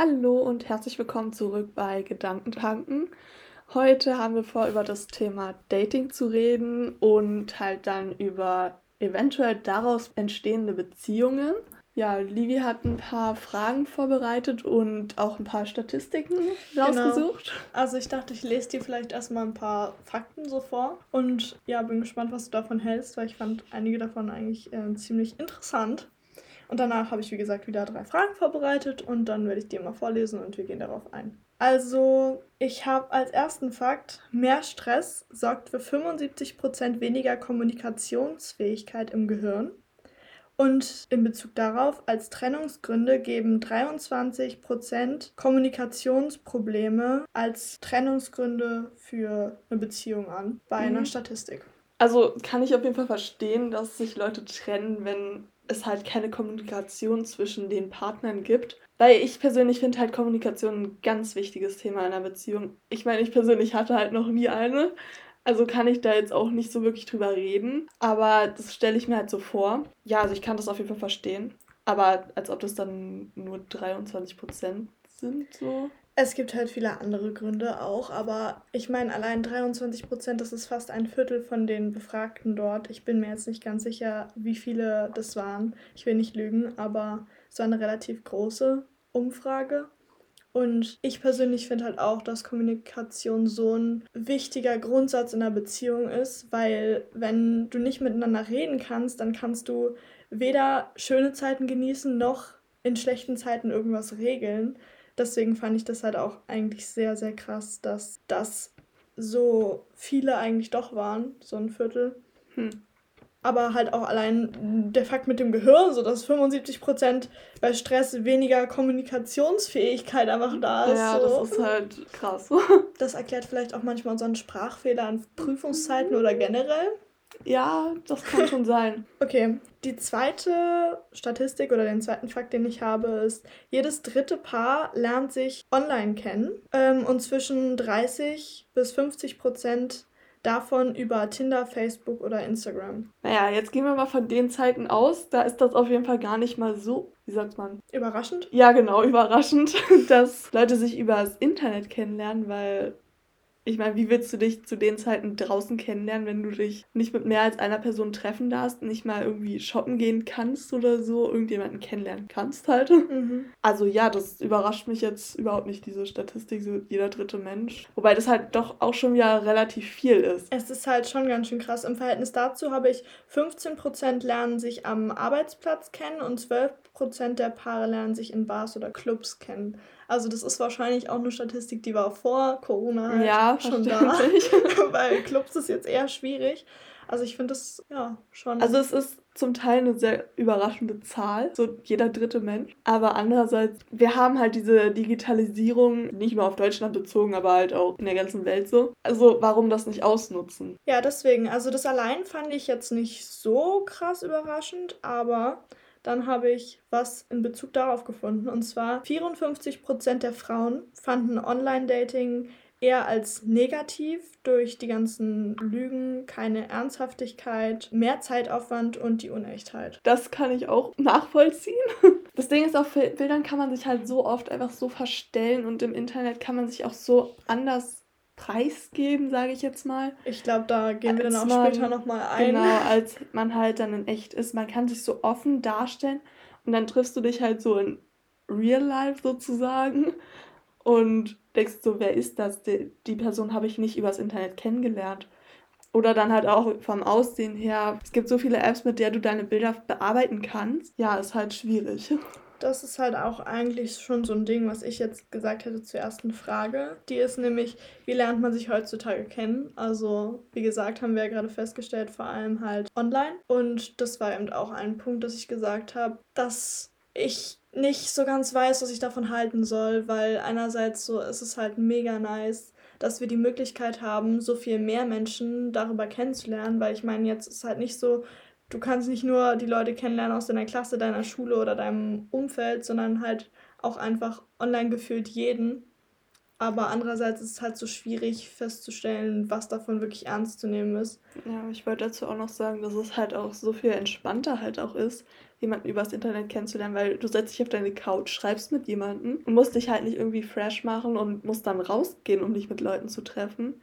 Hallo und herzlich willkommen zurück bei Gedankentanken. Heute haben wir vor, über das Thema Dating zu reden und halt dann über eventuell daraus entstehende Beziehungen. Ja, Livi hat ein paar Fragen vorbereitet und auch ein paar Statistiken rausgesucht. Genau. Also ich dachte, ich lese dir vielleicht erstmal ein paar Fakten so vor und ja, bin gespannt, was du davon hältst, weil ich fand einige davon eigentlich äh, ziemlich interessant. Und danach habe ich, wie gesagt, wieder drei Fragen vorbereitet und dann werde ich dir mal vorlesen und wir gehen darauf ein. Also, ich habe als ersten Fakt, mehr Stress sorgt für 75% weniger Kommunikationsfähigkeit im Gehirn. Und in Bezug darauf, als Trennungsgründe geben 23% Kommunikationsprobleme als Trennungsgründe für eine Beziehung an, bei mhm. einer Statistik. Also kann ich auf jeden Fall verstehen, dass sich Leute trennen, wenn es halt keine Kommunikation zwischen den Partnern gibt. Weil ich persönlich finde halt Kommunikation ein ganz wichtiges Thema in einer Beziehung. Ich meine, ich persönlich hatte halt noch nie eine. Also kann ich da jetzt auch nicht so wirklich drüber reden. Aber das stelle ich mir halt so vor. Ja, also ich kann das auf jeden Fall verstehen. Aber als ob das dann nur 23 Prozent sind, so. Es gibt halt viele andere Gründe auch, aber ich meine, allein 23 Prozent, das ist fast ein Viertel von den Befragten dort. Ich bin mir jetzt nicht ganz sicher, wie viele das waren. Ich will nicht lügen, aber es war eine relativ große Umfrage. Und ich persönlich finde halt auch, dass Kommunikation so ein wichtiger Grundsatz in einer Beziehung ist, weil wenn du nicht miteinander reden kannst, dann kannst du weder schöne Zeiten genießen noch in schlechten Zeiten irgendwas regeln. Deswegen fand ich das halt auch eigentlich sehr, sehr krass, dass das so viele eigentlich doch waren, so ein Viertel. Hm. Aber halt auch allein der Fakt mit dem Gehirn, so dass 75% bei Stress weniger Kommunikationsfähigkeit einfach da ist. Ja, so. das ist halt krass. das erklärt vielleicht auch manchmal unseren Sprachfehler an Prüfungszeiten oder generell. Ja, das kann schon sein. Okay, die zweite Statistik oder den zweiten Fakt, den ich habe, ist, jedes dritte Paar lernt sich online kennen ähm, und zwischen 30 bis 50 Prozent davon über Tinder, Facebook oder Instagram. Naja, jetzt gehen wir mal von den Zeiten aus. Da ist das auf jeden Fall gar nicht mal so, wie sagt man? Überraschend? Ja, genau, überraschend, dass Leute sich über das Internet kennenlernen, weil ich meine, wie willst du dich zu den Zeiten draußen kennenlernen, wenn du dich nicht mit mehr als einer Person treffen darfst, nicht mal irgendwie shoppen gehen kannst oder so, irgendjemanden kennenlernen kannst halt? Mhm. Also ja, das überrascht mich jetzt überhaupt nicht, diese Statistik, so jeder dritte Mensch. Wobei das halt doch auch schon ja relativ viel ist. Es ist halt schon ganz schön krass. Im Verhältnis dazu habe ich 15% lernen sich am Arbeitsplatz kennen und 12% der Paare lernen sich in Bars oder Clubs kennen. Also das ist wahrscheinlich auch eine Statistik, die war vor Corona halt ja, schon da. Weil Clubs ist jetzt eher schwierig. Also ich finde das ja schon. Also es ist zum Teil eine sehr überraschende Zahl, so jeder dritte Mensch. Aber andererseits, wir haben halt diese Digitalisierung nicht nur auf Deutschland bezogen, aber halt auch in der ganzen Welt so. Also warum das nicht ausnutzen? Ja, deswegen. Also das allein fand ich jetzt nicht so krass überraschend, aber dann habe ich was in Bezug darauf gefunden. Und zwar 54% der Frauen fanden Online-Dating eher als negativ durch die ganzen Lügen, keine Ernsthaftigkeit, mehr Zeitaufwand und die Unechtheit. Das kann ich auch nachvollziehen. Das Ding ist, auf Bildern kann man sich halt so oft einfach so verstellen und im Internet kann man sich auch so anders preisgeben, sage ich jetzt mal. Ich glaube, da gehen wir dann auch man, später nochmal ein. Genau, als man halt dann in echt ist. Man kann sich so offen darstellen und dann triffst du dich halt so in Real Life sozusagen und denkst so, wer ist das? Die, die Person habe ich nicht übers Internet kennengelernt. Oder dann halt auch vom Aussehen her. Es gibt so viele Apps, mit der du deine Bilder bearbeiten kannst. Ja, ist halt schwierig. Das ist halt auch eigentlich schon so ein Ding, was ich jetzt gesagt hätte zur ersten Frage. Die ist nämlich, wie lernt man sich heutzutage kennen? Also, wie gesagt, haben wir ja gerade festgestellt, vor allem halt online. Und das war eben auch ein Punkt, dass ich gesagt habe, dass ich nicht so ganz weiß, was ich davon halten soll, weil einerseits so ist es halt mega nice, dass wir die Möglichkeit haben, so viel mehr Menschen darüber kennenzulernen, weil ich meine, jetzt ist halt nicht so, du kannst nicht nur die Leute kennenlernen aus deiner Klasse, deiner Schule oder deinem Umfeld, sondern halt auch einfach online gefühlt jeden. Aber andererseits ist es halt so schwierig festzustellen, was davon wirklich ernst zu nehmen ist. Ja, ich wollte dazu auch noch sagen, dass es halt auch so viel entspannter halt auch ist, jemanden übers Internet kennenzulernen, weil du setzt dich auf deine Couch, schreibst mit jemandem und musst dich halt nicht irgendwie fresh machen und musst dann rausgehen, um dich mit Leuten zu treffen.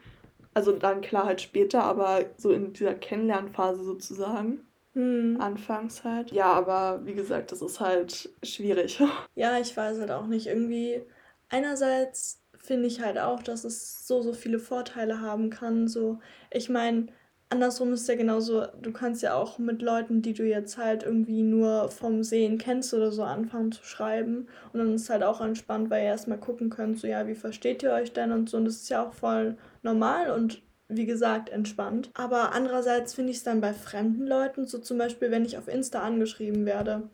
Also dann klar halt später, aber so in dieser Kennenlernphase sozusagen. Hm. Anfangs halt. Ja, aber wie gesagt, das ist halt schwierig. Ja, ich weiß halt auch nicht. Irgendwie, einerseits finde ich halt auch, dass es so, so viele Vorteile haben kann. So, ich meine, andersrum ist ja genauso, du kannst ja auch mit Leuten, die du jetzt halt irgendwie nur vom Sehen kennst oder so, anfangen zu schreiben. Und dann ist es halt auch entspannt, weil ihr erstmal gucken könnt, so ja, wie versteht ihr euch denn und so. Und das ist ja auch voll normal und wie gesagt, entspannt. Aber andererseits finde ich es dann bei fremden Leuten, so zum Beispiel, wenn ich auf Insta angeschrieben werde,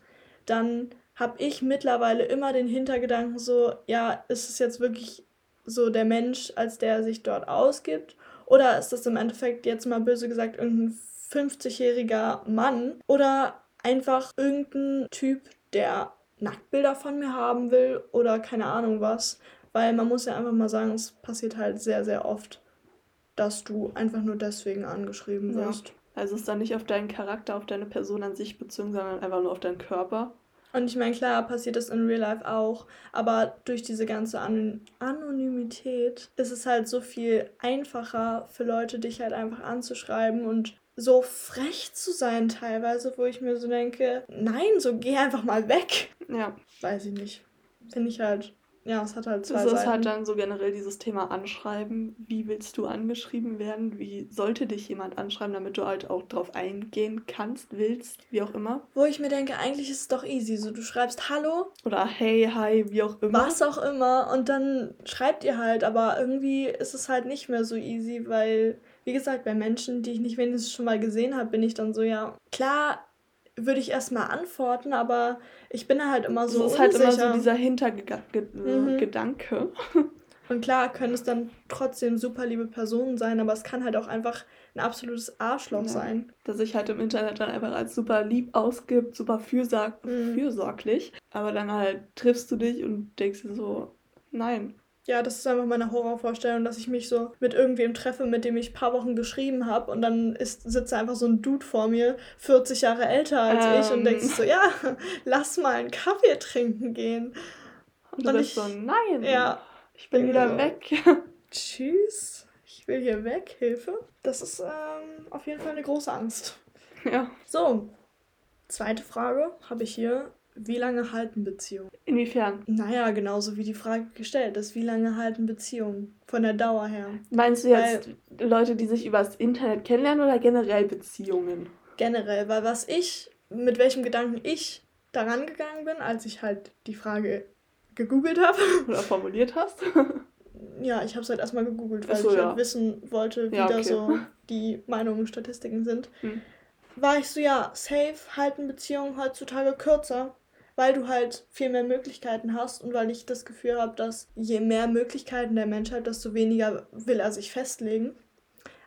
dann habe ich mittlerweile immer den Hintergedanken so, ja, ist es jetzt wirklich so der Mensch, als der sich dort ausgibt? Oder ist das im Endeffekt jetzt mal böse gesagt irgendein 50-jähriger Mann? Oder einfach irgendein Typ, der Nacktbilder von mir haben will oder keine Ahnung was? Weil man muss ja einfach mal sagen, es passiert halt sehr, sehr oft, dass du einfach nur deswegen angeschrieben wirst. Ja. Also ist dann nicht auf deinen Charakter, auf deine Person an sich bezogen, sondern einfach nur auf deinen Körper. Und ich meine, klar, passiert das in Real Life auch, aber durch diese ganze An Anonymität ist es halt so viel einfacher für Leute, dich halt einfach anzuschreiben und so frech zu sein teilweise, wo ich mir so denke, nein, so geh einfach mal weg. Ja. Weiß ich nicht. Finde ich halt ja, es hat halt zwei Das ist halt dann so generell dieses Thema Anschreiben. Wie willst du angeschrieben werden? Wie sollte dich jemand anschreiben, damit du halt auch drauf eingehen kannst, willst, wie auch immer? Wo ich mir denke, eigentlich ist es doch easy. So, du schreibst Hallo. Oder Hey, Hi, wie auch immer. Was auch immer. Und dann schreibt ihr halt. Aber irgendwie ist es halt nicht mehr so easy, weil, wie gesagt, bei Menschen, die ich nicht wenigstens schon mal gesehen habe, bin ich dann so, ja, klar würde ich erstmal antworten, aber ich bin halt immer so. Das ist unsicher. halt immer so dieser Hintergedanke. Mhm. Und klar können es dann trotzdem super liebe Personen sein, aber es kann halt auch einfach ein absolutes Arschloch ja. sein. Das sich halt im Internet dann einfach als super lieb ausgibt, super fürsorg mhm. fürsorglich. Aber dann halt triffst du dich und denkst dir so, nein, ja, das ist einfach meine Horrorvorstellung, dass ich mich so mit irgendwem treffe, mit dem ich ein paar Wochen geschrieben habe und dann ist, sitzt einfach so ein Dude vor mir, 40 Jahre älter als ähm. ich und denkst so, ja, lass mal einen Kaffee trinken gehen. Und, dann ich, so, nein, ja, ich bin wieder so, weg. Tschüss, ich will hier weg, Hilfe. Das ist ähm, auf jeden Fall eine große Angst. Ja. So, zweite Frage habe ich hier. Wie lange halten Beziehungen? Inwiefern? Naja, genauso wie die Frage gestellt ist. Wie lange halten Beziehungen? Von der Dauer her. Meinst du jetzt weil, Leute, die sich übers Internet kennenlernen oder generell Beziehungen? Generell, weil was ich, mit welchem Gedanken ich daran gegangen bin, als ich halt die Frage gegoogelt habe. Oder formuliert hast? ja, ich habe es halt erstmal gegoogelt, weil so, ich halt ja. wissen wollte, wie ja, okay. da so die Meinungen und Statistiken sind. Hm. War ich so, ja, safe halten Beziehungen heutzutage kürzer weil du halt viel mehr Möglichkeiten hast und weil ich das Gefühl habe, dass je mehr Möglichkeiten der Mensch hat, desto weniger will er sich festlegen.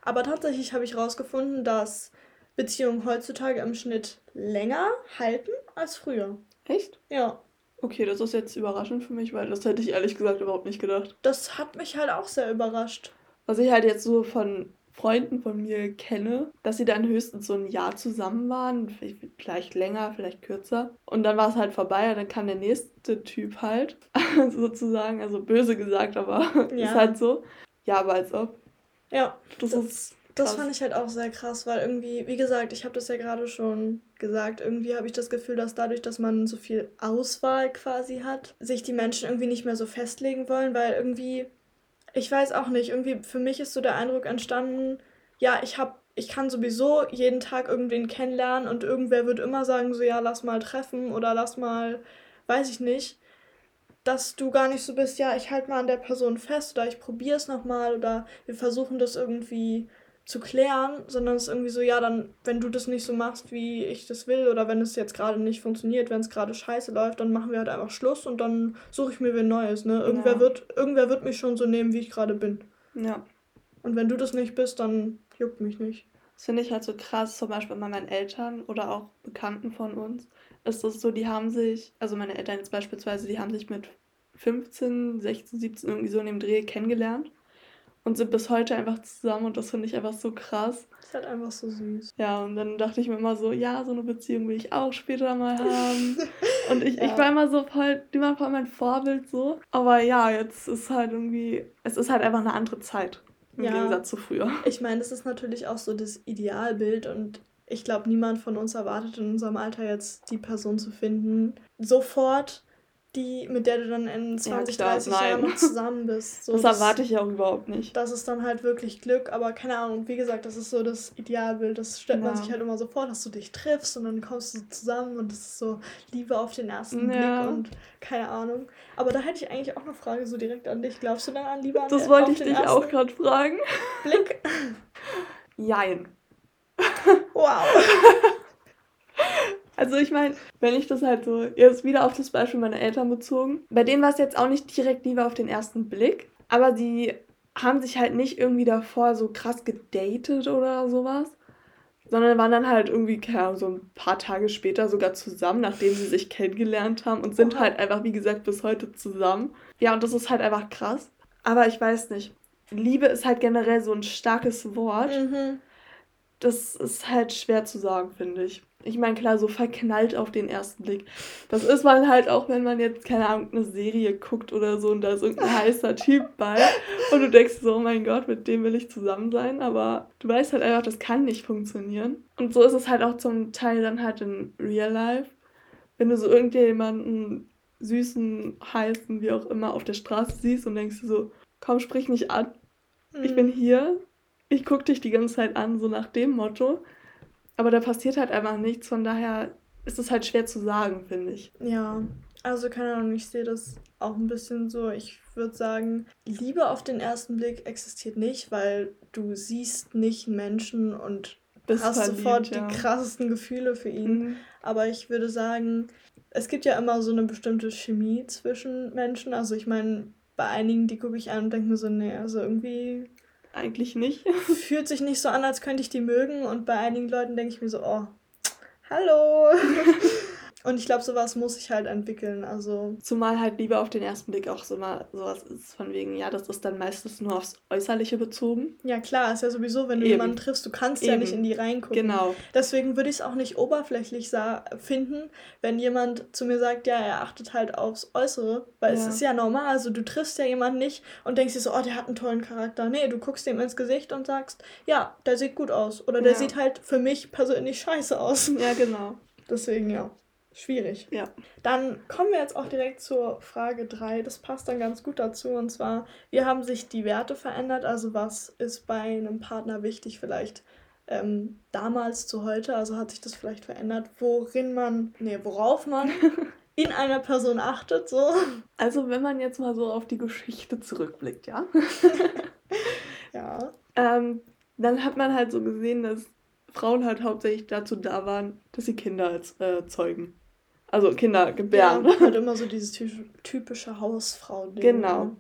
Aber tatsächlich habe ich herausgefunden, dass Beziehungen heutzutage im Schnitt länger halten als früher. Echt? Ja. Okay, das ist jetzt überraschend für mich, weil das hätte ich ehrlich gesagt überhaupt nicht gedacht. Das hat mich halt auch sehr überrascht. Was ich halt jetzt so von Freunden von mir kenne, dass sie dann höchstens so ein Jahr zusammen waren, vielleicht länger, vielleicht kürzer. Und dann war es halt vorbei und dann kam der nächste Typ halt, sozusagen, also böse gesagt, aber ja. ist halt so. Ja, aber als ob. Ja, das, das ist. Das fand ich halt auch sehr krass, weil irgendwie, wie gesagt, ich habe das ja gerade schon gesagt, irgendwie habe ich das Gefühl, dass dadurch, dass man so viel Auswahl quasi hat, sich die Menschen irgendwie nicht mehr so festlegen wollen, weil irgendwie ich weiß auch nicht, irgendwie für mich ist so der Eindruck entstanden, ja, ich habe ich kann sowieso jeden Tag irgendwen kennenlernen und irgendwer wird immer sagen so ja, lass mal treffen oder lass mal, weiß ich nicht, dass du gar nicht so bist, ja, ich halte mal an der Person fest oder ich probiere es nochmal oder wir versuchen das irgendwie zu klären, sondern es ist irgendwie so, ja, dann, wenn du das nicht so machst, wie ich das will, oder wenn es jetzt gerade nicht funktioniert, wenn es gerade scheiße läuft, dann machen wir halt einfach Schluss und dann suche ich mir wen Neues, ne? Irgendwer, ja. wird, irgendwer wird mich schon so nehmen, wie ich gerade bin. Ja. Und wenn du das nicht bist, dann juckt mich nicht. Das finde ich halt so krass, zum Beispiel bei meinen Eltern oder auch Bekannten von uns, ist das so, die haben sich, also meine Eltern jetzt beispielsweise, die haben sich mit 15, 16, 17 irgendwie so in dem Dreh kennengelernt und sind bis heute einfach zusammen und das finde ich einfach so krass. Das ist halt einfach so süß. Ja, und dann dachte ich mir immer so, ja, so eine Beziehung will ich auch später mal haben. und ich, ja. ich war immer so voll, die war voll mein Vorbild so. Aber ja, jetzt ist halt irgendwie, es ist halt einfach eine andere Zeit im ja. Gegensatz zu früher. Ich meine, das ist natürlich auch so das Idealbild und ich glaube, niemand von uns erwartet in unserem Alter jetzt die Person zu finden. Sofort die, mit der du dann in 20, ja, 30 Jahren noch zusammen bist. So, das, das erwarte ich auch überhaupt nicht. Das ist dann halt wirklich Glück, aber keine Ahnung, wie gesagt, das ist so das Idealbild. Das stellt ja. man sich halt immer so vor, dass du dich triffst und dann kommst du zusammen und das ist so Liebe auf den ersten ja. Blick und keine Ahnung. Aber da hätte ich eigentlich auch eine Frage so direkt an dich. Glaubst du dann an Liebe an Das wollte ich dich auch gerade fragen. Blick? Jein. Wow. Also ich meine, wenn ich das halt so, jetzt wieder auf das Beispiel meiner Eltern bezogen, bei denen war es jetzt auch nicht direkt Liebe auf den ersten Blick, aber sie haben sich halt nicht irgendwie davor so krass gedatet oder sowas, sondern waren dann halt irgendwie, keine Ahnung, so ein paar Tage später sogar zusammen, nachdem sie sich kennengelernt haben und sind Oha. halt einfach, wie gesagt, bis heute zusammen. Ja, und das ist halt einfach krass. Aber ich weiß nicht. Liebe ist halt generell so ein starkes Wort. Mhm. Das ist halt schwer zu sagen, finde ich. Ich meine, klar, so verknallt auf den ersten Blick. Das ist man halt auch, wenn man jetzt, keine Ahnung, eine Serie guckt oder so und da ist irgendein heißer Typ bei und du denkst so, oh mein Gott, mit dem will ich zusammen sein, aber du weißt halt einfach, das kann nicht funktionieren. Und so ist es halt auch zum Teil dann halt in Real Life. Wenn du so irgendjemanden süßen, heißen, wie auch immer, auf der Straße siehst und denkst so, komm, sprich mich an. Ich bin hier. Ich guck dich die ganze Zeit an, so nach dem Motto. Aber da passiert halt einfach nichts, von daher ist es halt schwer zu sagen, finde ich. Ja, also keine Ahnung, ich sehe das auch ein bisschen so. Ich würde sagen, Liebe auf den ersten Blick existiert nicht, weil du siehst nicht Menschen und Bist hast verliebt, sofort ja. die krassesten Gefühle für ihn. Mhm. Aber ich würde sagen, es gibt ja immer so eine bestimmte Chemie zwischen Menschen. Also ich meine, bei einigen, die gucke ich an und denke mir so, nee, also irgendwie eigentlich nicht. Fühlt sich nicht so an, als könnte ich die mögen. Und bei einigen Leuten denke ich mir so, oh, hallo. Und ich glaube, sowas muss ich halt entwickeln. Also Zumal halt Liebe auf den ersten Blick auch so mal sowas ist von wegen, ja, das ist dann meistens nur aufs Äußerliche bezogen. Ja, klar, ist ja sowieso, wenn du Eben. jemanden triffst, du kannst Eben. ja nicht in die reingucken. Genau. Deswegen würde ich es auch nicht oberflächlich finden, wenn jemand zu mir sagt, ja, er achtet halt aufs Äußere. Weil ja. es ist ja normal. Also du triffst ja jemanden nicht und denkst dir so, oh, der hat einen tollen Charakter. Nee, du guckst ihm ins Gesicht und sagst, ja, der sieht gut aus. Oder der ja. sieht halt für mich persönlich scheiße aus. Ja, genau. Deswegen, ja. Schwierig. Ja. Dann kommen wir jetzt auch direkt zur Frage 3. Das passt dann ganz gut dazu. Und zwar, wie haben sich die Werte verändert? Also was ist bei einem Partner wichtig vielleicht ähm, damals zu heute? Also hat sich das vielleicht verändert, worin man, nee, worauf man in einer Person achtet, so? Also wenn man jetzt mal so auf die Geschichte zurückblickt, ja? ja. Ähm, dann hat man halt so gesehen, dass Frauen halt hauptsächlich dazu da waren, dass sie Kinder als, äh, zeugen. Also Kinder gebären. Ja, halt immer so dieses typische Hausfrau-Ding. Genau.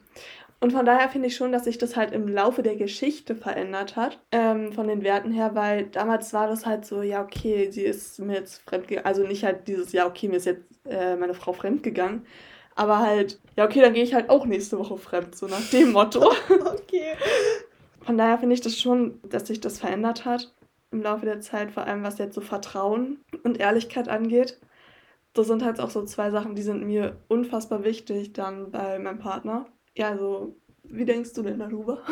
Und von daher finde ich schon, dass sich das halt im Laufe der Geschichte verändert hat, ähm, von den Werten her, weil damals war das halt so, ja, okay, sie ist mir jetzt fremdgegangen. Also nicht halt dieses, ja, okay, mir ist jetzt äh, meine Frau fremdgegangen. Aber halt, ja, okay, dann gehe ich halt auch nächste Woche fremd, so nach dem Motto. okay. Von daher finde ich das schon, dass sich das verändert hat im Laufe der Zeit, vor allem was jetzt so Vertrauen und Ehrlichkeit angeht das sind halt auch so zwei Sachen, die sind mir unfassbar wichtig dann bei meinem Partner. Ja, also, wie denkst du denn darüber?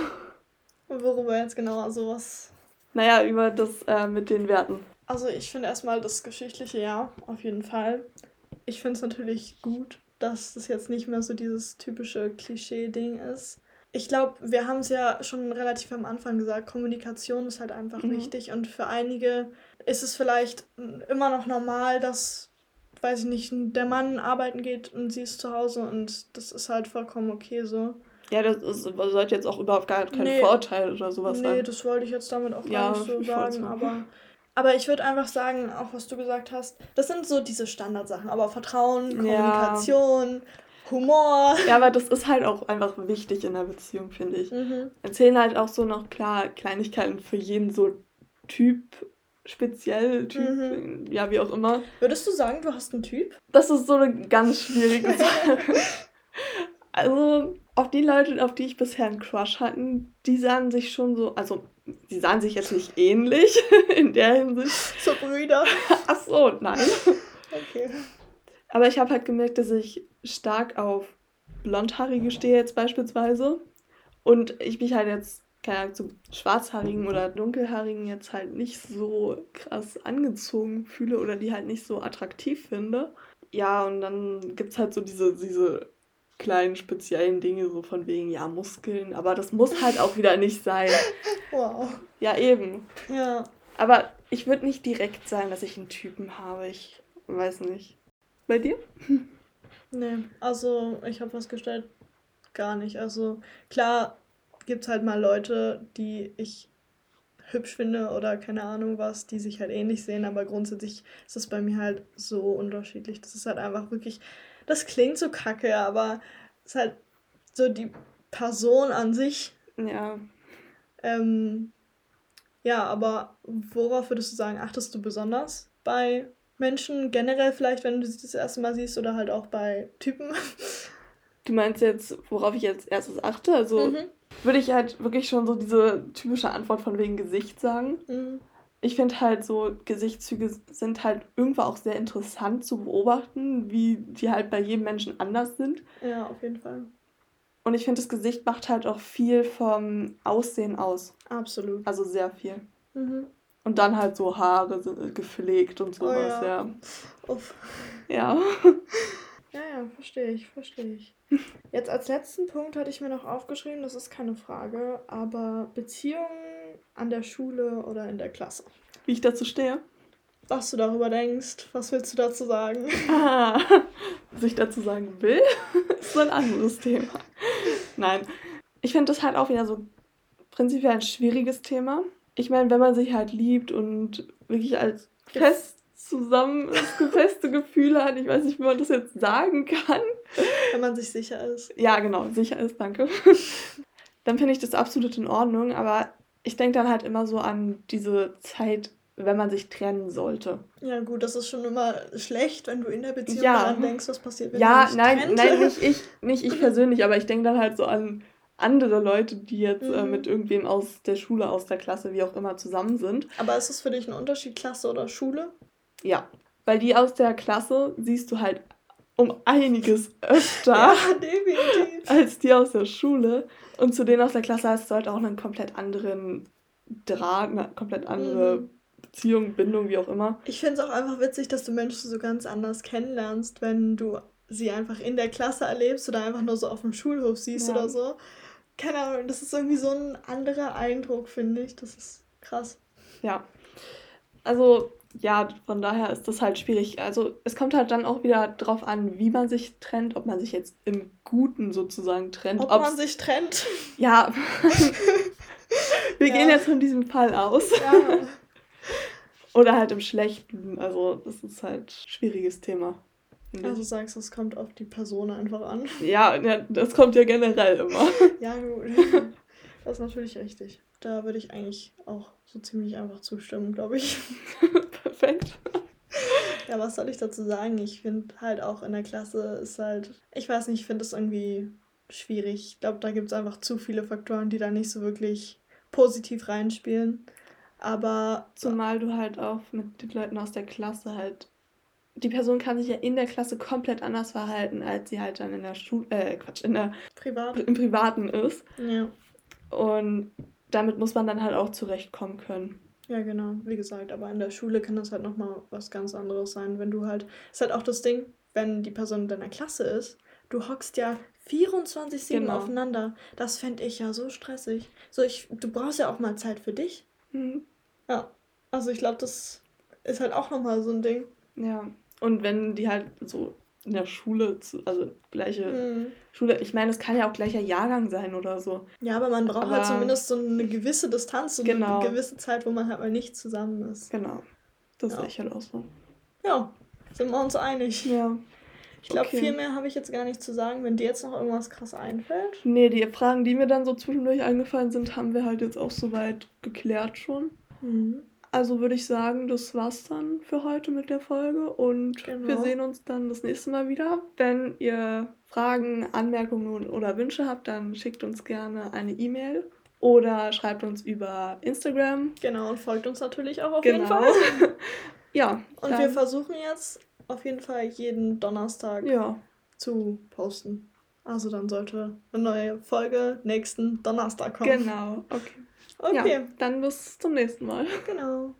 Worüber jetzt genau? Also was? Naja, über das äh, mit den Werten. Also ich finde erstmal das geschichtliche Ja, auf jeden Fall. Ich finde es natürlich gut, dass das jetzt nicht mehr so dieses typische Klischee-Ding ist. Ich glaube, wir haben es ja schon relativ am Anfang gesagt, Kommunikation ist halt einfach mhm. wichtig und für einige ist es vielleicht immer noch normal, dass weiß ich nicht, der Mann arbeiten geht und sie ist zu Hause und das ist halt vollkommen okay so. Ja, das ist, sollte jetzt auch überhaupt gar kein nee, Vorteil oder sowas nee, sein. Nee, das wollte ich jetzt damit auch ja, gar nicht so sagen, aber, aber ich würde einfach sagen, auch was du gesagt hast, das sind so diese Standardsachen, aber Vertrauen, Kommunikation, ja. Humor. Ja, aber das ist halt auch einfach wichtig in der Beziehung, finde ich. Mhm. Erzählen halt auch so noch klar Kleinigkeiten für jeden so Typ speziell, Typ, mhm. ja, wie auch immer. Würdest du sagen, du hast einen Typ? Das ist so eine ganz schwierige Sache. Also, auf die Leute, auf die ich bisher einen Crush hatten, die sahen sich schon so, also, die sahen sich jetzt nicht ähnlich in der Hinsicht. So Brüder. Ach so, nein. Okay. Aber ich habe halt gemerkt, dass ich stark auf Blondhaarige stehe jetzt beispielsweise. Und ich mich halt jetzt, keine Ahnung, zu Schwarzhaarigen oder Dunkelhaarigen jetzt halt nicht so krass angezogen fühle oder die halt nicht so attraktiv finde. Ja, und dann gibt es halt so diese, diese kleinen speziellen Dinge, so von wegen, ja, Muskeln, aber das muss halt auch wieder nicht sein. Wow. Ja, eben. Ja. Aber ich würde nicht direkt sagen, dass ich einen Typen habe. Ich weiß nicht. Bei dir? Nee, also ich habe festgestellt, gar nicht. Also klar gibt es halt mal Leute, die ich hübsch finde oder keine Ahnung was, die sich halt ähnlich sehen, aber grundsätzlich ist es bei mir halt so unterschiedlich. Das ist halt einfach wirklich, das klingt so kacke, aber es ist halt so die Person an sich. Ja. Ähm, ja, aber worauf würdest du sagen, achtest du besonders bei Menschen generell vielleicht, wenn du sie das erste Mal siehst oder halt auch bei Typen? Du meinst jetzt, worauf ich jetzt erstes achte? Also Mhm. Würde ich halt wirklich schon so diese typische Antwort von wegen Gesicht sagen. Mhm. Ich finde halt so, Gesichtszüge sind halt irgendwo auch sehr interessant zu beobachten, wie die halt bei jedem Menschen anders sind. Ja, auf jeden Fall. Und ich finde, das Gesicht macht halt auch viel vom Aussehen aus. Absolut. Also sehr viel. Mhm. Und dann halt so Haare sind gepflegt und Oh sowas, ja. ja. Uff. Ja. Ja, ja, verstehe ich, verstehe ich. Jetzt als letzten Punkt hatte ich mir noch aufgeschrieben, das ist keine Frage, aber Beziehungen an der Schule oder in der Klasse. Wie ich dazu stehe. Was du darüber denkst, was willst du dazu sagen? Ah, was ich dazu sagen will, ist so ein anderes Thema. Nein, ich finde das halt auch wieder so prinzipiell ein schwieriges Thema. Ich meine, wenn man sich halt liebt und wirklich als fest zusammen ist, feste Gefühle hat, ich weiß nicht, wie man das jetzt sagen kann. Wenn man sich sicher ist. Ja, genau, sicher ist, danke. Dann finde ich das absolut in Ordnung, aber ich denke dann halt immer so an diese Zeit, wenn man sich trennen sollte. Ja, gut, das ist schon immer schlecht, wenn du in der Beziehung Ja. daran denkst, was passiert, wenn ja, man sich nein, trennt. nein, nicht ich, nicht ich persönlich, aber ich denke dann halt so an andere Leute, die jetzt äh, Mhm. mit irgendwem aus der Schule, aus der Klasse, wie auch immer, zusammen sind. Aber ist es für dich ein Unterschied, Klasse oder Schule? Ja, weil die aus der Klasse siehst du halt um einiges öfter Ja, als die aus der Schule. Und zu denen aus der Klasse hast du halt auch einen komplett anderen Draht, eine komplett andere Mhm. Beziehung, Bindung, wie auch immer. Ich finde es auch einfach witzig, dass du Menschen so ganz anders kennenlernst, wenn du sie einfach in der Klasse erlebst oder einfach nur so auf dem Schulhof siehst Ja. oder so. Keine Ahnung, das ist irgendwie so ein anderer Eindruck, finde ich. Das ist krass. Ja. Also, ja, von daher ist das halt schwierig. Also, es kommt halt dann auch wieder drauf an, wie man sich trennt, ob man sich jetzt im Guten sozusagen trennt. Ob ob's- man sich trennt. Ja. Wir Ja. gehen jetzt von diesem Fall aus. Ja. Oder halt im Schlechten. Also, das ist halt ein schwieriges Thema. finde Also sagst du, es kommt auf die Person einfach an. Ja, ja, das kommt ja generell immer. Ja, gut. Das ist natürlich richtig. Da würde ich eigentlich auch so ziemlich einfach zustimmen, glaube ich. Perfekt. Ja, was soll ich dazu sagen? Ich finde halt auch in der Klasse ist halt, ich weiß nicht, ich finde es irgendwie schwierig. Ich glaube, da gibt es einfach zu viele Faktoren, die da nicht so wirklich positiv reinspielen. Aber Zumal du halt auch mit den Leuten aus der Klasse halt. Die Person kann sich ja in der Klasse komplett anders verhalten, als sie halt dann in der Schule, äh, Quatsch, in der, privat, im Privaten ist. ja. Und damit muss man dann halt auch zurechtkommen können. Ja, genau, wie gesagt, aber in der Schule kann das halt nochmal was ganz anderes sein, wenn du halt, ist halt auch das Ding, wenn die Person in deiner Klasse ist, du hockst ja 24-7 Genau. aufeinander. Das fände ich ja so stressig. So, ich, du brauchst ja auch mal Zeit für dich. Mhm. Ja, also ich glaube, das ist halt auch nochmal so ein Ding. Ja. Und wenn die halt so in der Schule, zu, also gleiche Hm. Schule, ich meine, es kann ja auch gleicher Jahrgang sein oder so. Ja, aber man braucht halt Aber- zumindest so eine gewisse Distanz, so Genau. eine gewisse Zeit, wo man halt mal nicht zusammen ist. Genau. Das Ja. sehe ich halt auch so. Ja, sind wir uns einig. Ja. Ich glaube, Okay. viel mehr habe ich jetzt gar nicht zu sagen. Wenn dir jetzt noch irgendwas krass einfällt. Nee, die Fragen, die mir dann so zwischendurch eingefallen sind, haben wir halt jetzt auch soweit geklärt schon. Mhm. Also würde ich sagen, das war's dann für heute mit der Folge und Genau. wir sehen uns dann das nächste Mal wieder. Wenn ihr Fragen, Anmerkungen oder Wünsche habt, dann schickt uns gerne eine E-Mail oder schreibt uns über Instagram. Genau, und folgt uns natürlich auch auf jeden Genau. Fall. ja. Und wir versuchen jetzt auf jeden Fall jeden Donnerstag Ja, zu posten. Also dann sollte eine neue Folge nächsten Donnerstag kommen. genau. Okay. Okay, Ja, dann bis zum nächsten Mal. genau.